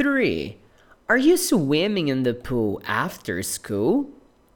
3. Are you swimming in the pool after school?